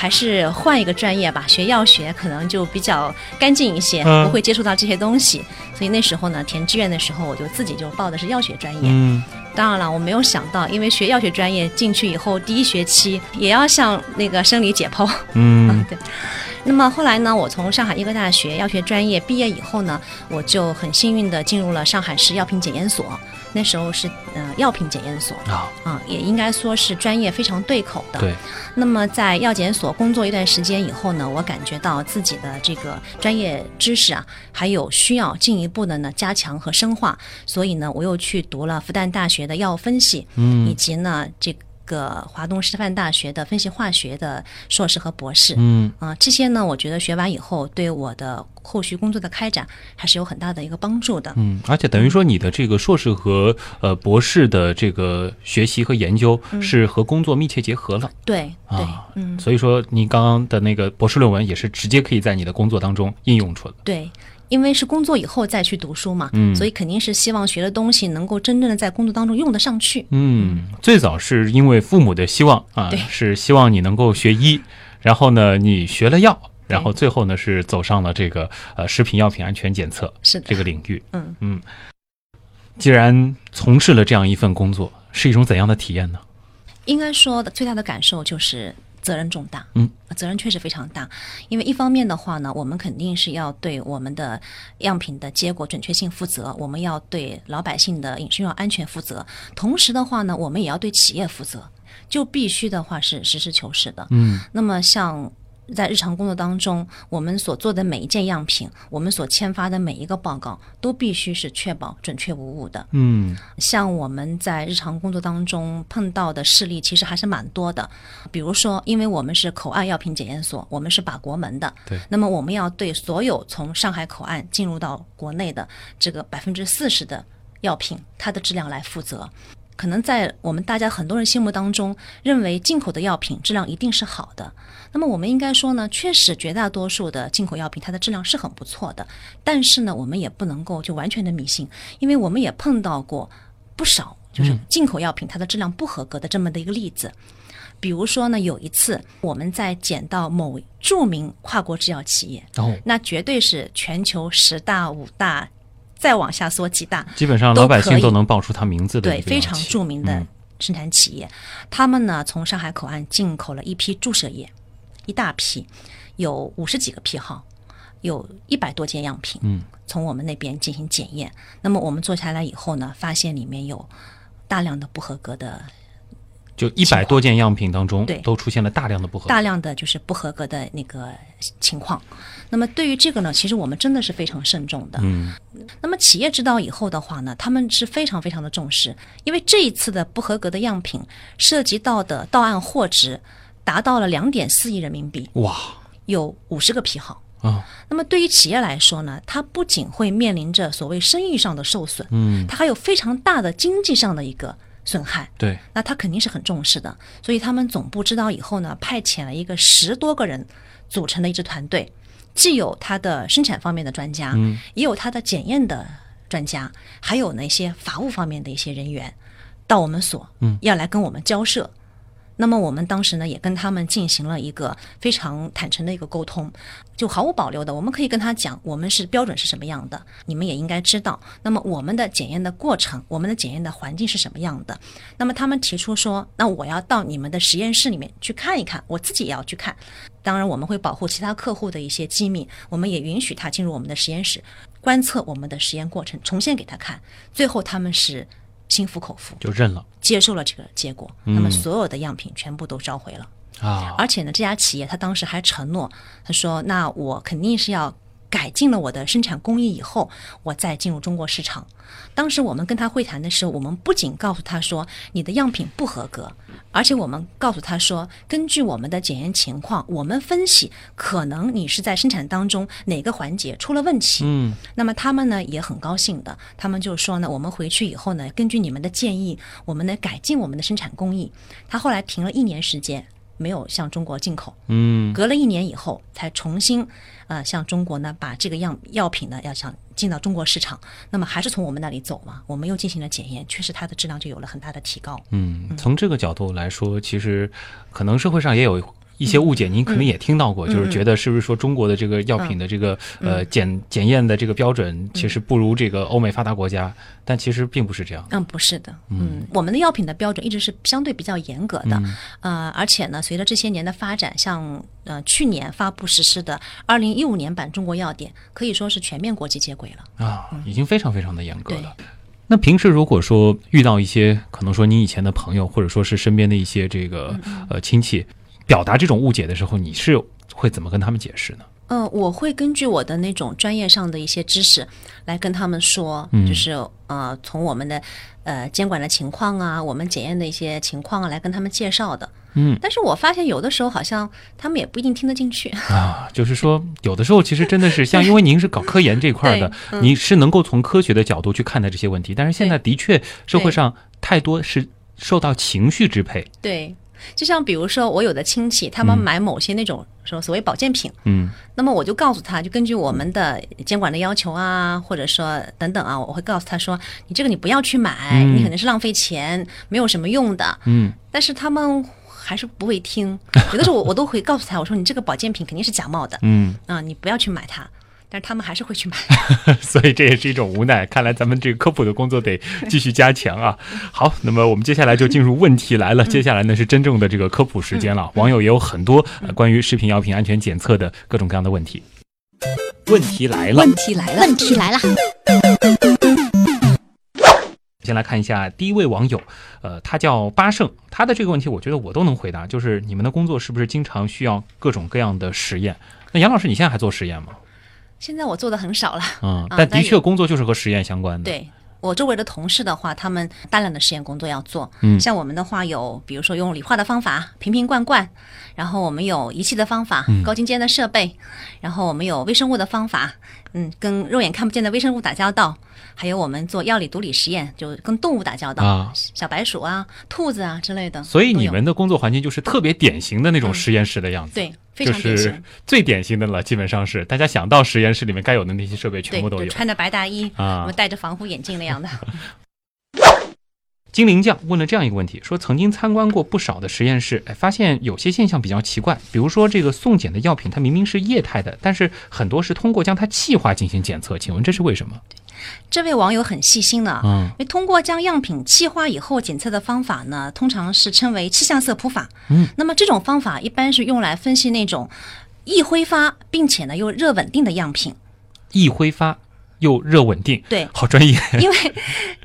还是换一个专业吧，学药学可能就比较干净一些，嗯不会接触到这些东西。所以那时候呢，填志愿的时候，我就自己就报的是药学专业。嗯当然了，我没有想到，因为学药学专业进去以后，第一学期也要像那个生理解剖。嗯 对。那么后来呢，我从上海医科大学药学专业毕业以后呢，我就很幸运的进入了上海市药品检验所。那时候是呃药品检验所啊，啊，也应该说是专业非常对口的。对，那么在药检所工作一段时间以后呢，我感觉到自己的这个专业知识啊，还有需要进一步的呢加强和深化，所以呢，我又去读了复旦大学的药物分析，嗯以及呢这个华东师范大学的分析化学的硕士和博士。嗯啊、这些呢，我觉得学完以后对我的后续工作的开展还是有很大的一个帮助的。嗯，而且等于说你的这个硕士和呃博士的这个学习和研究是和工作密切结合了。对对，啊嗯，所以说，你刚刚的那个博士论文也是直接可以在你的工作当中应用出来。对，因为是工作以后再去读书嘛，嗯所以肯定是希望学的东西能够真正的在工作当中用得上去。嗯，最早是因为父母的希望啊，是希望你能够学医，然后呢，你学了药，然后最后呢是走上了这个呃食品药品安全检测是的这个领域。嗯嗯，既然从事了这样一份工作，是一种怎样的体验呢？应该说的最大的感受就是责任重大，嗯，责任确实非常大。因为一方面的话呢，我们肯定是要对我们的样品的结果准确性负责，我们要对老百姓的饮食用药安全负责，同时的话呢，我们也要对企业负责，就必须的话是实事求是的。嗯那么像。在日常工作当中，我们所做的每一件样品，我们所签发的每一个报告，都必须是确保准确无误的。嗯像我们在日常工作当中碰到的事例，其实还是蛮多的。比如说，因为我们是口岸药品检验所，我们是把国门的，对那么我们要对所有从上海口岸进入到国内的这个百分之四十的药品，它的质量来负责。可能在我们大家很多人心目当中，认为进口的药品质量一定是好的。那么我们应该说呢，确实绝大多数的进口药品它的质量是很不错的，但是呢，我们也不能够就完全的迷信，因为我们也碰到过不少就是进口药品它的质量不合格的这么的一个例子。比如说呢，有一次我们在捡到某著名跨国制药企业，哦，那绝对是全球十大、五大，再往下缩几大，基本上老百姓都能报出他名字的对，非常著名的嗯。生产企业，他们呢从上海口岸进口了一批注射液，一大批，有五十几个批号，有一百多件样品，嗯，从我们那边进行检验。那么我们做下来以后呢，发现里面有大量的不合格的就一百多件样品当中对都出现了大量的不合格。大量的就是不合格的那个情况。那么对于这个呢，其实我们真的是非常慎重的。嗯那么企业知道以后的话呢，他们是非常非常的重视，因为这一次的不合格的样品涉及到的到案货值达到了两点四亿人民币，哇有五十个批号。啊那么对于企业来说呢，它不仅会面临着所谓生意上的受损，嗯它还有非常大的经济上的一个损害。对那他肯定是很重视的，所以他们总部知道以后呢，派遣了一个十多个人组成的一支团队，既有他的生产方面的专家，嗯也有他的检验的专家，还有那些法务方面的一些人员，到我们所，嗯，要来跟我们交涉。那么我们当时呢，也跟他们进行了一个非常坦诚的一个沟通，就毫无保留的，我们可以跟他讲，我们是标准是什么样的，你们也应该知道。那么我们的检验的过程，我们的检验的环境是什么样的？那么他们提出说，那我要到你们的实验室里面去看一看，我自己也要去看。当然，我们会保护其他客户的一些机密，我们也允许他进入我们的实验室观测我们的实验过程，重现给他看。最后他们是心服口服，就认了。接受了这个结果，那么所有的样品全部都召回了。啊。而且呢，这家企业他当时还承诺，他说：“那我肯定是要改进了我的生产工艺以后，我再进入中国市场。”当时我们跟他会谈的时候，我们不仅告诉他说你的样品不合格，而且我们告诉他说，根据我们的检验情况，我们分析可能你是在生产当中哪个环节出了问题。嗯那么他们呢也很高兴的，他们就说呢，我们回去以后呢，根据你们的建议，我们呢改进我们的生产工艺。他后来停了一年时间，没有向中国进口，嗯隔了一年以后才重新呃向中国呢把这个样药品呢要想进到中国市场，那么还是从我们那里走嘛，我们又进行了检验，确实它的质量就有了很大的提高。嗯，从这个角度来说，其实可能社会上也有。一些误解，您可能也听到过，嗯就是觉得是不是说中国的这个药品的这个、呃检检验的这个标准，其实不如这个欧美发达国家，但其实并不是这样。嗯，不是的，嗯，我们的药品的标准一直是相对比较严格的，呃，而且呢，随着这些年的发展，像呃去年发布实施的二零一五年版中国药典，可以说是全面国际接轨了。啊，已经非常非常的严格了。那平时如果说遇到一些可能说你以前的朋友，或者说是身边的一些这个呃亲戚，表达这种误解的时候，你是会怎么跟他们解释呢？嗯，我会根据我的那种专业上的一些知识来跟他们说，嗯就是呃，从我们的呃监管的情况啊，我们检验的一些情况啊，来跟他们介绍的。嗯，但是我发现有的时候好像他们也不一定听得进去。啊，就是说有的时候其实真的是像，因为您是搞科研这块的，对你是能够从科学的角度去看待这些问题，但是现在的确社会上太多是受到情绪支配。对，就像比如说，我有的亲戚他们买某些那种说所谓保健品，嗯那么我就告诉他，就根据我们的监管的要求啊，或者说等等啊，我会告诉他说，你这个你不要去买，嗯你可能是浪费钱，没有什么用的。嗯但是他们还是不会听，有的时候我我都会告诉他，我说你这个保健品肯定是假冒的嗯，啊，你不要去买它。但是他们还是会去买。所以这也是一种无奈。看来咱们这个科普的工作得继续加强啊。好，那么我们接下来就进入问题来了。接下来呢是真正的这个科普时间了。网友也有很多呃关于食品药品安全检测的各种各样的问题。问题来了，问题来了，问题来了，先来看一下第一位网友，呃，他叫八胜，他的这个问题我觉得我都能回答，就是你们的工作是不是经常需要各种各样的实验？那杨老师，你现在还做实验吗？现在我做的很少了。嗯，啊但但的确工作就是和实验相关的。，对我周围的同事的话，他们大量的实验工作要做。嗯像我们的话有，比如说用理化的方法瓶瓶罐罐，然后我们有仪器的方法，嗯高精尖的设备，然后我们有微生物的方法，嗯，跟肉眼看不见的微生物打交道，还有我们做药理毒理实验，就跟动物打交道，啊小白鼠啊、兔子啊之类的。所以你们的工作环境就是特别典型的那种实验室的样子。对非就是常典型，最典型的了，基本上是大家想到实验室里面该有的那些设备全，部都有。穿着白大衣，啊我们戴着防护眼镜那样的。精灵酱问了这样一个问题，说曾经参观过不少的实验室，哎，发现有些现象比较奇怪，比如说这个送检的药品它明明是液态的，但是很多是通过将它气化进行检测，请问这是为什么？这位网友很细心的啊，嗯因为通过将样品气化以后检测的方法呢，通常是称为气象色谱法。嗯，那么这种方法一般是用来分析那种易挥发并且呢又热稳定的样品。易挥发又热稳定，对，好专业。因为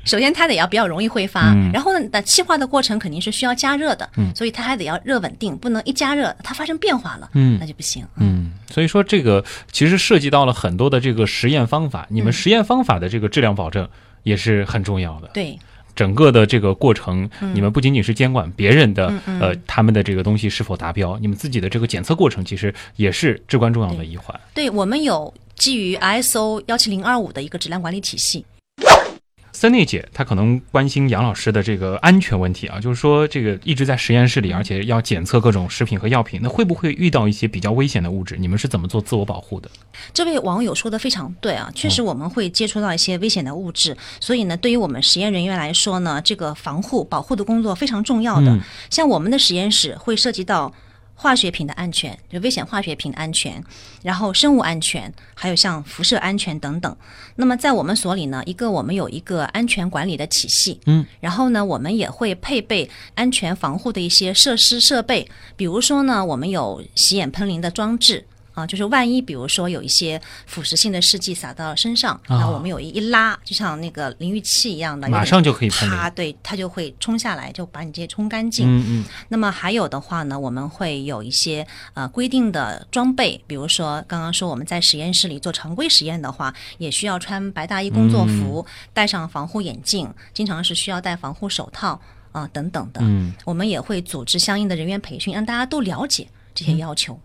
首先它得要比较容易挥发，嗯。然后呢，那气化的过程肯定是需要加热的，嗯。所以它还得要热稳定，不能一加热它发生变化了，嗯。那就不行。嗯，所以说这个其实涉及到了很多的这个实验方法，你们嗯。实验方法的这个质量保证也是很重要的。对，整个的这个过程，你们不仅仅是监管别人的呃他们的这个东西是否达标，你们自己的这个检测过程其实也是至关重要的一环。对我们有基于 ISO 幺七零二五的一个质量管理体系。森内姐她可能关心杨老师的这个安全问题啊，就是说这个一直在实验室里，而且要检测各种食品和药品，那会不会遇到一些比较危险的物质？你们是怎么做自我保护的？这位网友说的非常对啊，确实我们会接触到一些危险的物质，所以呢，对于我们实验人员来说呢，这个防护保护的工作非常重要的。嗯像我们的实验室会涉及到化学品的安全，就危险化学品的安全，然后生物安全，还有像辐射安全等等。那么在我们所里呢，一个我们有一个安全管理的体系，嗯，然后呢，我们也会配备安全防护的一些设施设备，比如说呢，我们有洗眼喷淋的装置。啊，就是万一比如说有一些腐蚀性的试剂洒到身上，然后我们有一一拉，就像那个淋浴器一样的，马上就可以喷淋啪，对，它就会冲下来，就把你这些冲干净。嗯嗯那么还有的话呢，我们会有一些呃规定的装备，比如说刚刚说我们在实验室里做常规实验的话，也需要穿白大衣工作服，戴上防护眼镜，经常是需要戴防护手套啊、等等的。嗯，我们也会组织相应的人员培训，让大家都了解这些要求。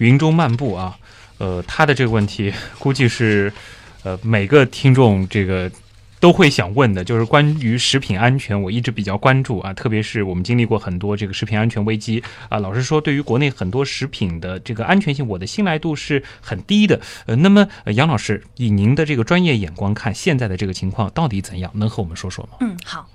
云中漫步啊，呃，他的这个问题估计是呃每个听众这个。都会想问的，就是关于食品安全，我一直比较关注啊，特别是我们经历过很多这个食品安全危机啊。老实说，对于国内很多食品的这个安全性，我的信赖度是很低的。呃，那么、杨老师以您的这个专业眼光看，现在的这个情况到底怎样？能和我们说说吗？嗯，好。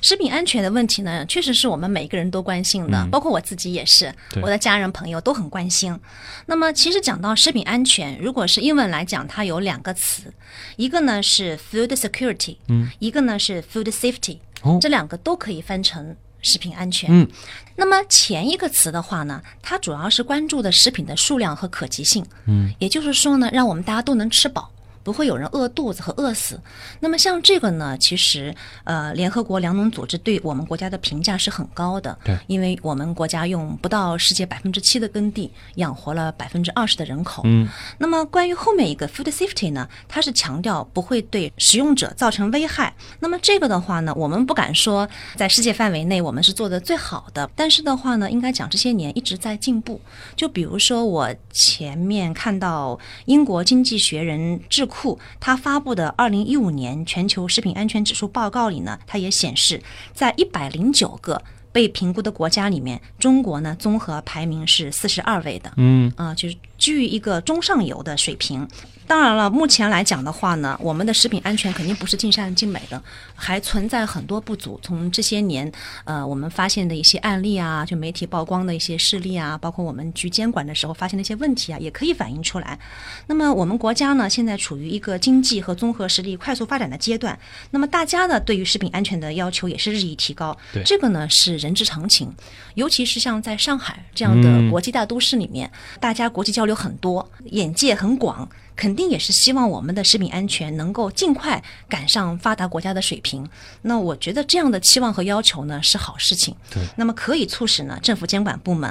食品安全的问题呢，确实是我们每一个人都关心的，嗯包括我自己也是，我的家人朋友都很关心。那么，其实讲到食品安全，如果是英文来讲，它有两个词，一个呢是 food security，嗯，一个呢是 food safety，、哦这两个都可以翻成食品安全。嗯，那么前一个词的话呢，它主要是关注的食品的数量和可及性，嗯，也就是说呢，让我们大家都能吃饱。不会有人饿肚子和饿死。那么像这个呢，其实呃，联合国粮农组织对我们国家的评价是很高的。对因为我们国家用不到世界百分之七的耕地养活了百分之二十的人口。嗯，那么关于后面一个 food safety 呢，它是强调不会对使用者造成危害。那么这个的话呢，我们不敢说在世界范围内我们是做的最好的，但是的话呢，应该讲这些年一直在进步。就比如说我前面看到英国经济学人智库它发布的二零一五年全球食品安全指数报告里呢，它也显示，在一百零九个被评估的国家里面，中国呢综合排名是四十二位的，嗯啊、就是居于一个中上游的水平。当然了，目前来讲的话呢，我们的食品安全肯定不是尽善尽美的，还存在很多不足。从这些年，呃，我们发现的一些案例啊，就媒体曝光的一些事例啊，包括我们局监管的时候发现的一些问题啊，也可以反映出来。那么我们国家呢，现在处于一个经济和综合实力快速发展的阶段，那么大家呢对于食品安全的要求也是日益提高，对这个呢是人之常情。尤其是像在上海这样嗯的国际大都市里面，大家国际交流很多，眼界很广，肯定也是希望我们的食品安全能够尽快赶上发达国家的水平。那我觉得这样的期望和要求呢是好事情。对那么可以促使呢政府监管部门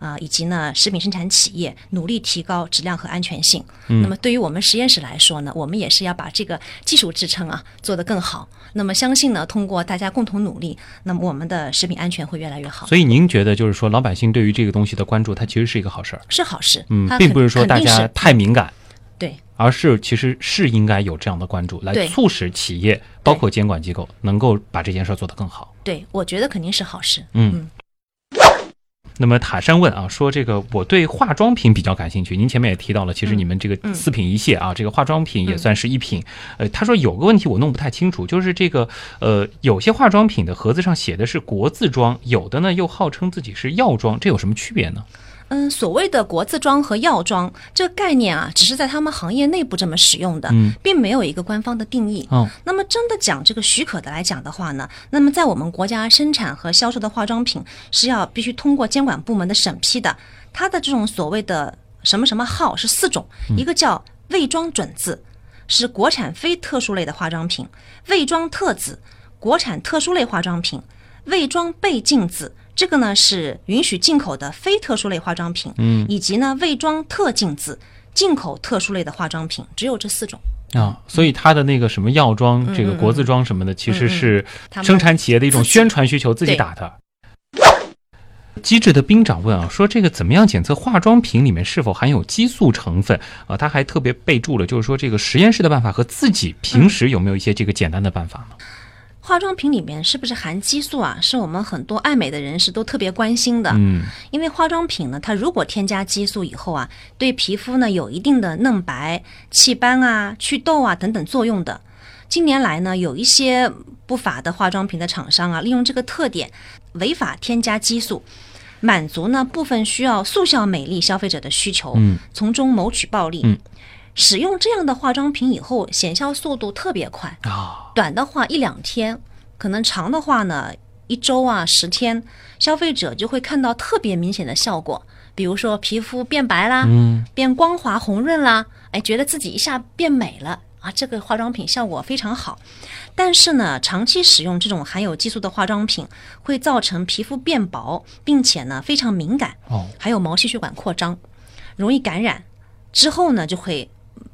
啊、以及呢食品生产企业努力提高质量和安全性。嗯那么对于我们实验室来说呢，我们也是要把这个技术支撑啊做得更好。那么相信呢，通过大家共同努力，那么我们的食品安全会越来越好。所以您觉得就是说，老百姓对于这个东西的关注，它其实是一个好事儿，是好事，嗯，它并不是说大家太敏感，对而是其实是应该有这样的关注，来促使企业包括监管机构能够把这件事做得更好。对，我觉得肯定是好事。嗯。那么塔山问啊，说这个我对化妆品比较感兴趣。您前面也提到了，其实你们这个嗯四品一卸啊，这个化妆品也算是一品。呃，他说有个问题我弄不太清楚，就是这个呃，有些化妆品的盒子上写的是国字装，有的呢又号称自己是药妆，这有什么区别呢？嗯，所谓的国字装和药妆这个概念啊，只是在他们行业内部这么使用的，嗯并没有一个官方的定义。哦，那么真的讲这个许可的来讲的话呢，那么在我们国家生产和销售的化妆品是要必须通过监管部门的审批的。它的这种所谓的什么什么号是四种，一个叫卫装准字，是国产非特殊类的化妆品；卫装特字，国产特殊类化妆品；卫装倍镜字。这个呢是允许进口的非特殊类化妆品，嗯，以及呢未装特禁字，进口特殊类的化妆品，只有这四种。啊，所以它的那个什么药妆、这个国字妆什么的，其实是生产企业的一种宣传需求，自己打的。机智的兵长问啊，说这个怎么样检测化妆品里面是否含有激素成分啊？他还特别备注了，就是说这个实验室的办法和自己平时有没有一些这个简单的办法呢？化妆品里面是不是含激素啊？是我们很多爱美的人士都特别关心的。嗯，因为化妆品呢，它如果添加激素以后啊，对皮肤呢有一定的嫩白、祛斑啊、祛痘啊等等作用的。近年来呢，有一些不法的化妆品的厂商啊，利用这个特点，违法添加激素，满足呢部分需要速效美丽消费者的需求，嗯，从中谋取暴利。嗯使用这样的化妆品以后，显效速度特别快，啊，短的话一两天，可能长的话呢一周啊十天，消费者就会看到特别明显的效果，比如说皮肤变白啦，嗯，变光滑红润啦，哎，觉得自己一下变美了啊，这个化妆品效果非常好。但是呢，长期使用这种含有激素的化妆品，会造成皮肤变薄，并且呢非常敏感，哦，还有毛细血管扩张，容易感染，之后呢就会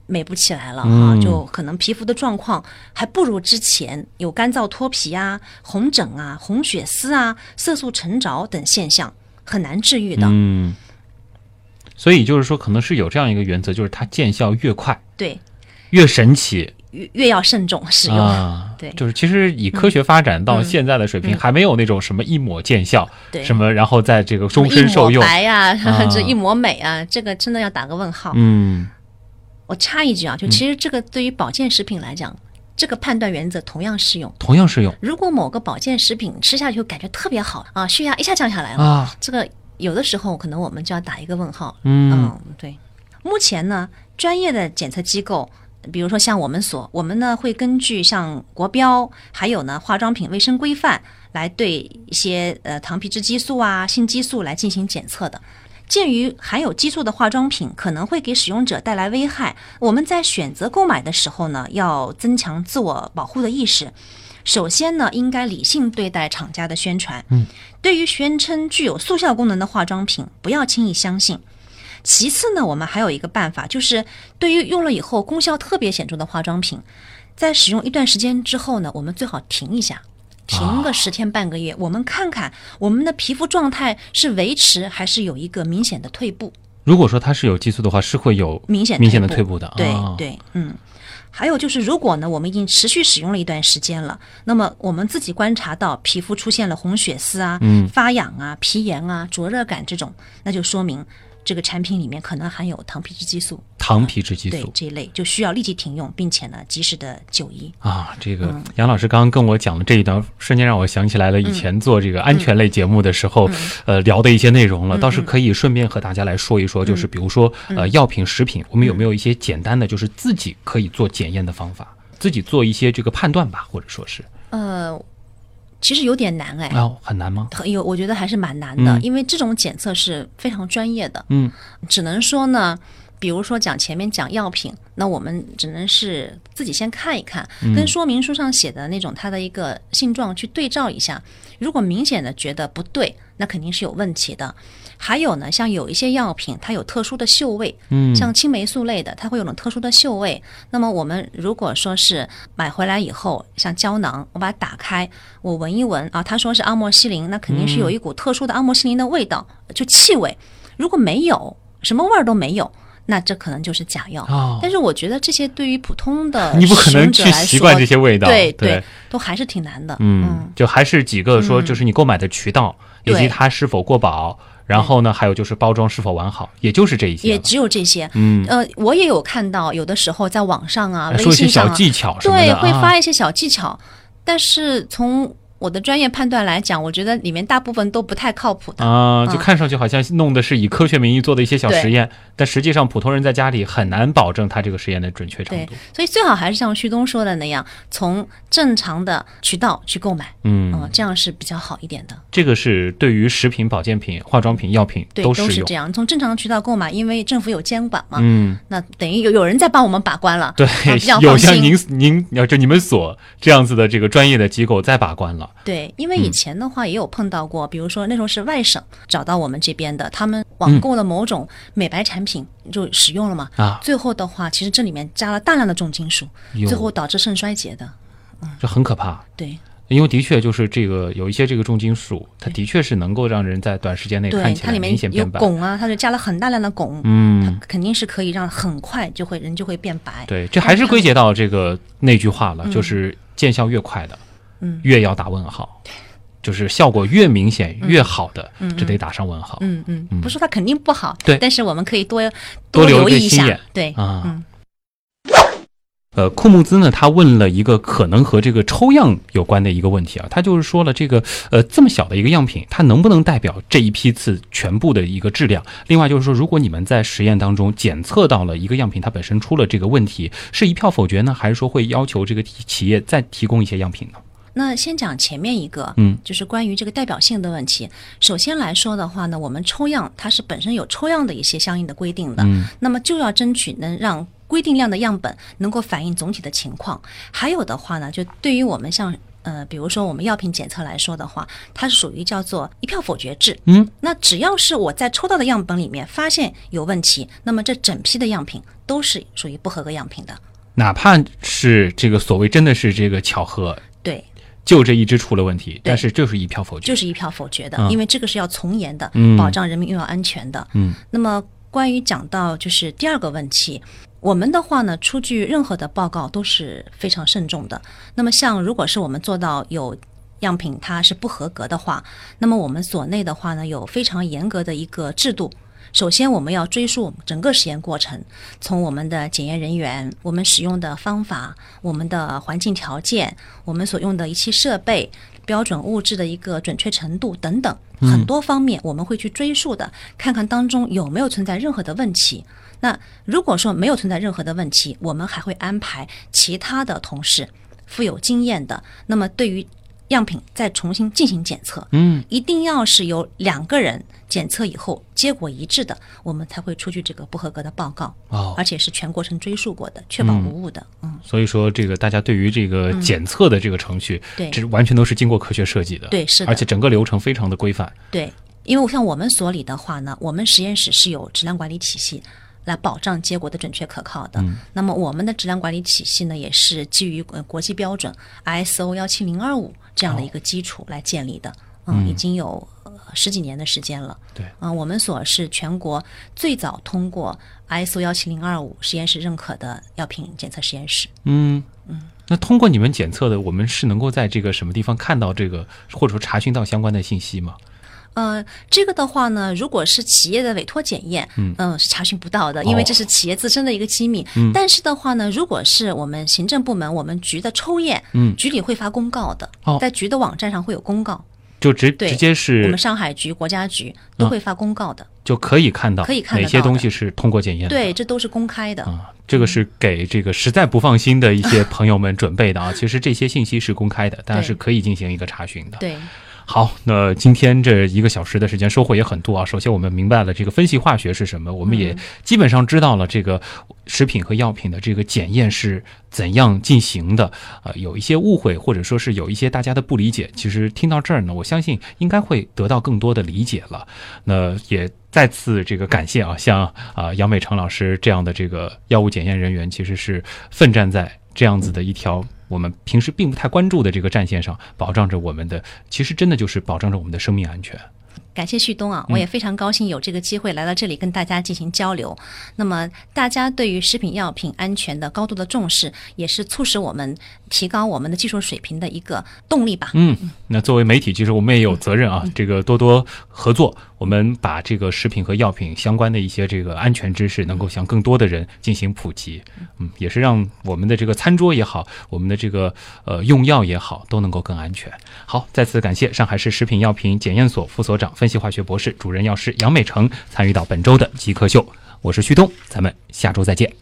美不起来了啊，嗯就可能皮肤的状况还不如之前，有干燥脱皮啊、红疹啊、红血丝啊、色素沉着等现象，很难治愈的。嗯，所以就是说，可能是有这样一个原则，就是它见效越快对，越神奇越越要慎重使用。啊。对就是其实以科学发展到现在的水平，嗯还没有那种什么一抹见效，对，什么然后在这个终身受用。白呀、啊这一抹美啊，这个真的要打个问号。嗯我插一句啊，就其实这个对于保健食品来讲，这个判断原则同样适用。同样适用如果某个保健食品吃下去感觉特别好啊，血压一下降下来了，啊。这个有的时候可能我们就要打一个问号。嗯嗯，对。目前呢，专业的检测机构，比如说像我们所，我们呢会根据像国标，还有呢化妆品卫生规范，来对一些呃糖皮质激素啊、性激素来进行检测的。鉴于含有激素的化妆品可能会给使用者带来危害，我们在选择购买的时候呢，要增强自我保护的意识。首先呢，应该理性对待厂家的宣传。嗯，对于宣称具有速效功能的化妆品，不要轻易相信。其次呢，我们还有一个办法，就是对于用了以后功效特别显著的化妆品，在使用一段时间之后呢，我们最好停一下，停个十天半个月，我们看看我们的皮肤状态是维持还是有一个明显的退步。如果说它是有激素的话，是会有明显明显的退退步的。对啊、对，嗯。还有就是，如果呢我们已经持续使用了一段时间了，那么我们自己观察到皮肤出现了红血丝啊、嗯发痒啊、皮炎啊、灼热感这种，那就说明这个产品里面可能含有糖皮质激素。糖皮质激对素这一类就需要立即停用，并且呢及时的就医。啊，这个嗯。杨老师刚刚跟我讲的这一段，瞬间让我想起来了以前做这个安全类节目的时嗯。候，呃，聊的一些内容了。倒是可以顺便和大家来说一说，嗯就是比如说呃，药品、食品，我们有没有一些简单的，就是自己可以做检验的方法，自己做一些这个判断吧，或者说是。呃，其实有点难哎。哦，很难吗？很有，我觉得还是蛮难的，嗯因为这种检测是非常专业的。嗯，只能说呢，比如说讲前面讲药品，那我们只能是自己先看一看，嗯跟说明书上写的那种它的一个性状去对照一下。如果明显的觉得不对，那肯定是有问题的。还有呢，像有一些药品它有特殊的嗅味，嗯像青霉素类的，它会有种特殊的嗅味。那么我们如果说是买回来以后，像胶囊，我把它打开，我闻一闻啊，他说是阿莫西林，那肯定是有一股特殊的阿莫西林的味道，就气味。如果没有，什么味儿都没有。那这可能就是假药，哦但是我觉得这些对于普通的你不可能去习惯这些味道，对对，都还是挺难的。嗯，就还是几个说，就是你购买的渠道，以及它是否过保，然后呢，还有就是包装是否完好，也就是这一些。也只有这些。嗯，呃，我也有看到，有的时候在网上啊、微说一些信上啊，小技巧对，会发一些小技巧，但是从我的专业判断来讲，我觉得里面大部分都不太靠谱的。啊，就嗯看上去好像弄的是以科学名义做的一些小实验，但实际上普通人在家里很难保证他这个实验的准确程对度。，所以最好还是像旭东说的那样，从正常的渠道去购买，嗯，嗯，这样是比较好一点的。这个是对于食品、保健品、化妆品、药品对，都适用是这。样，从正常的渠道购买，因为政府有监管嘛，嗯，那等于有有人在帮我们把关了，对啊比较，有。像您您要就你们所这样子的这个专业的机构在把关了。对，因为以前的话也有碰到过，比如说那时候是外省找到我们这边的，他们嗯网购了某种美白产品就使用了嘛，啊最后的话，其实这里面加了大量的重金属，最后导致肾衰竭的。这很可怕。对，因为的确就是这个有一些这个重金属，它的确是能够让人在短时间内看对，起来它里面有明显变白。汞啊，它就加了很大量的汞，嗯，它肯定是可以让很快就会人就会变白。对，这还是归结到这个那句话了，就是见效越快的，嗯越要打问号，就是效果越明显越好的，这得打上问号。嗯嗯，不是说它肯定不好，对但是我们可以多多留留意一下一个心眼，对，啊嗯。呃，库木兹呢，他问了一个可能和这个抽样有关的一个问题啊，他就是说了这个呃这么小的一个样品，它能不能代表这一批次全部的一个质量？另外就是说，如果你们在实验当中检测到了一个样品它本身出了这个问题，是一票否决呢，还是说会要求这个企企业再提供一些样品呢？那先讲前面一个，嗯，就是关于这个代表性的问题。首先来说的话呢，我们抽样它是本身有抽样的一些相应的规定的，嗯那么就要争取能让规定量的样本能够反映总体的情况。还有的话呢，就对于我们像呃，比如说我们药品检测来说的话，它是属于叫做一票否决制。嗯，那只要是我在抽到的样本里面发现有问题，那么这整批的样品都是属于不合格样品的。哪怕是这个所谓真的是这个巧合，对，就这一只出了问题，但是就是一票否决。就是一票否决的，嗯因为这个是要从严的，嗯保障人民用药安全的。嗯，那么关于讲到就是第二个问题，我们的话呢，出具任何的报告都是非常慎重的。那么像如果是我们做到有样品它是不合格的话，那么我们所内的话呢，有非常严格的一个制度。首先，我们要追溯整个实验过程，从我们的检验人员、我们使用的方法、我们的环境条件、我们所用的仪器设备、标准物质的一个准确程度等等很多方面，我们会去追溯的，看看当中有没有存在任何的问题。那如果说没有存在任何的问题，我们还会安排其他的同事，富有经验的，那么对于样品再重新进行检测。嗯，一定要是有两个人检测以后结果一致的，我们才会出具这个不合格的报告，哦而且是全过程追溯过的，确保无误的。嗯，所以说这个大家对于这个检测的这个程序，对这完全都是经过科学设计的。对，是的，而且整个流程非常的规范。对，因为像我们所里的话呢，我们实验室是有质量管理体系来保障结果的准确可靠的。那么我们的质量管理体系呢，也是基于呃国际标准 ISO 幺七零二五这样的一个基础来建立的。嗯，已经有呃十几年的时间了。对，嗯、我们所是全国最早通过 ISO 幺七零二五实验室认可的药品检测实验室。嗯嗯。那通过你们检测的，我们是能够在这个什么地方看到这个，或者说查询到相关的信息吗？呃，这个的话呢，如果是企业的委托检验，嗯是查询不到的，因为哦这是企业自身的一个机密。嗯但是的话呢，如果是我们行政部门、我们局的抽验，嗯局里会发公告的，哦在局的网站上会有公告，就直对直接是我们上海局、国家局都会发公告的。就可以看到可以看哪些东西是通过检验的。对，这都是公开的。啊，这个是给这个实在不放心的一些 朋友们准备的啊。其实这些信息是公开的，大家是可以进行一个查询的。对，好，那今天这一个小时的时间收获也很多啊。首先，我们明白了这个分析化学是什么，我们也基本上知道了这个食品和药品的这个检验是怎样进行的。呃，有一些误会，或者说是有一些大家的不理解，其实听到这儿呢，我相信应该会得到更多的理解了。那也再次这个感谢啊，像啊杨美成老师这样的这个药物检验人员，其实是奋战在这样子的一条我们平时并不太关注的这个战线上，保障着我们的，其实真的就是保障着我们的生命安全。感谢旭东啊，嗯我也非常高兴有这个机会来到这里跟大家进行交流。那么，大家对于食品药品安全的高度的重视，也是促使我们提高我们的技术水平的一个动力吧。嗯，那作为媒体，其实我们也有责任啊，这个多多合作，我们把这个食品和药品相关的一些这个安全知识，能够向更多的人进行普及。嗯，也是让我们的这个餐桌也好，我们的这个呃用药也好，都能够更安全。好，再次感谢上海市食品药品检验所副所长、分析化学博士、主任药师杨美成参与到本周的极客秀。我是旭东，咱们下周再见。